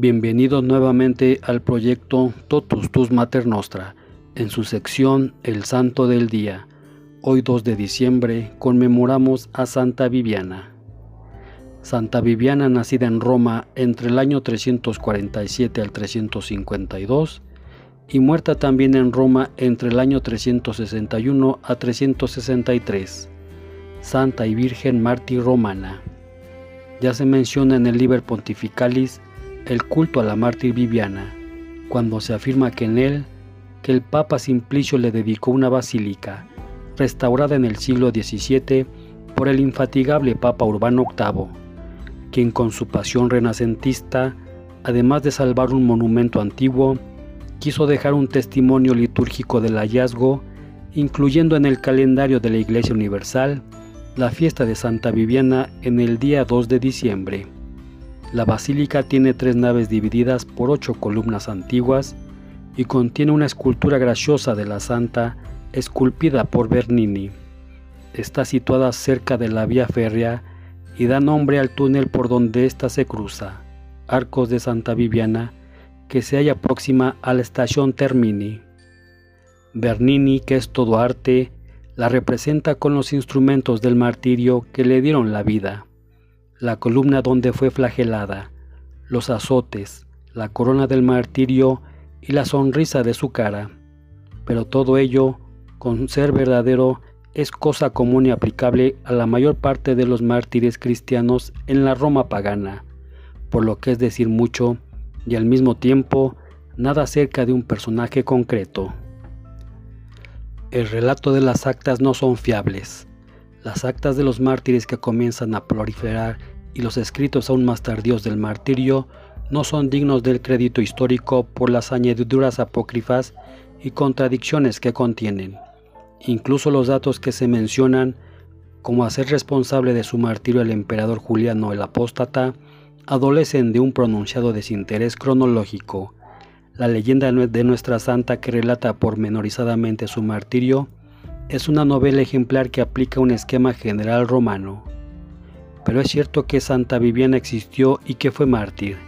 Bienvenidos nuevamente al proyecto Totus Tus Mater Nostra, en su sección El Santo del Día. Hoy 2 de diciembre conmemoramos a Santa Viviana. Santa Viviana, nacida en Roma entre el año 347 al 352 y muerta también en Roma entre el año 361 a 363. Santa y Virgen Mártir Romana. Ya se menciona en el Liber Pontificalis el culto a la mártir Viviana, cuando se afirma que en él que el Papa Simplicio le dedicó una basílica, restaurada en el siglo XVII por el infatigable Papa Urbano VIII, quien con su pasión renacentista, además de salvar un monumento antiguo, quiso dejar un testimonio litúrgico del hallazgo, incluyendo en el calendario de la Iglesia Universal la fiesta de Santa Viviana en el día 2 de diciembre. La basílica tiene tres naves divididas por ocho columnas antiguas y contiene una escultura graciosa de la santa esculpida por Bernini. Está situada cerca de la vía férrea y da nombre al túnel por donde ésta se cruza, Arcos de Santa Viviana, que se halla próxima a la estación Termini. Bernini, que es todo arte, la representa con los instrumentos del martirio que le dieron la vida la columna donde fue flagelada, los azotes, la corona del martirio y la sonrisa de su cara. Pero todo ello, con ser verdadero, es cosa común y aplicable a la mayor parte de los mártires cristianos en la Roma pagana, por lo que es decir mucho y al mismo tiempo nada acerca de un personaje concreto. El relato de las actas no son fiables. Las actas de los mártires que comienzan a proliferar y los escritos aún más tardíos del martirio no son dignos del crédito histórico por las añadiduras apócrifas y contradicciones que contienen. Incluso los datos que se mencionan, como hacer responsable de su martirio el emperador Juliano el Apóstata, adolecen de un pronunciado desinterés cronológico. La leyenda de nuestra santa que relata pormenorizadamente su martirio es una novela ejemplar que aplica un esquema general romano. Pero es cierto que Santa Viviana existió y que fue mártir.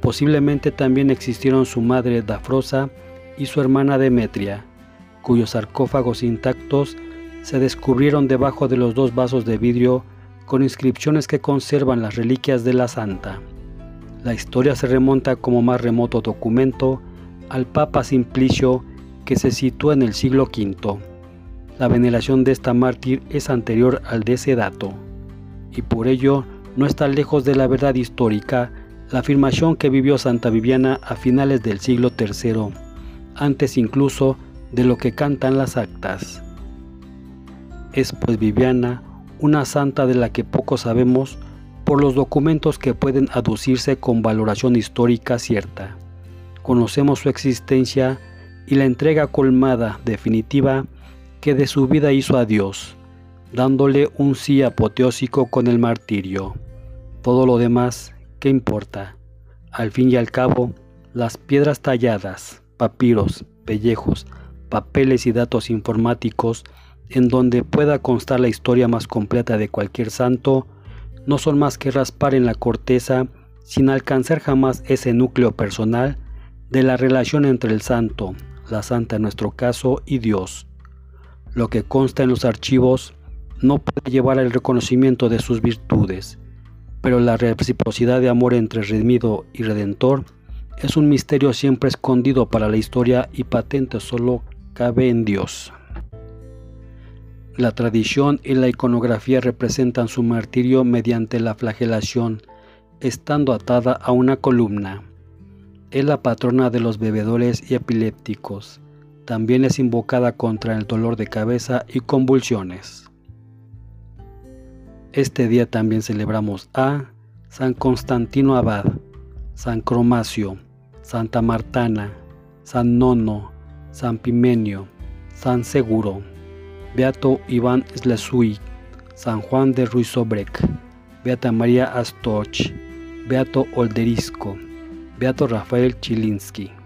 Posiblemente también existieron su madre Dafrosa y su hermana Demetria, cuyos sarcófagos intactos se descubrieron debajo de los dos vasos de vidrio con inscripciones que conservan las reliquias de la santa. La historia se remonta como más remoto documento al Papa Simplicio que se sitúa en el siglo V. La veneración de esta mártir es anterior al de ese dato, y por ello no está lejos de la verdad histórica la afirmación que vivió Santa Viviana a finales del siglo III, antes incluso de lo que cantan las actas. Es pues Viviana una santa de la que poco sabemos por los documentos que pueden aducirse con valoración histórica cierta. Conocemos su existencia y la entrega colmada definitiva que de su vida hizo a Dios, dándole un sí apoteósico con el martirio. Todo lo demás, ¿qué importa? Al fin y al cabo, las piedras talladas, papiros, pellejos, papeles y datos informáticos en donde pueda constar la historia más completa de cualquier santo, no son más que raspar en la corteza sin alcanzar jamás ese núcleo personal de la relación entre el santo, la santa en nuestro caso, y Dios. Lo que consta en los archivos no puede llevar al reconocimiento de sus virtudes, pero la reciprocidad de amor entre redimido y redentor es un misterio siempre escondido para la historia y patente solo cabe en Dios. La tradición y la iconografía representan su martirio mediante la flagelación, estando atada a una columna. Es la patrona de los bebedores y epilépticos también es invocada contra el dolor de cabeza y convulsiones. Este día también celebramos a San Constantino Abad, San Cromacio, Santa Martana, San Nono, San Pimenio, San Seguro, Beato Iván Slesuy, San Juan de Ruizobrek, Beata María Astoch, Beato Olderisco, Beato Rafael Chilinski.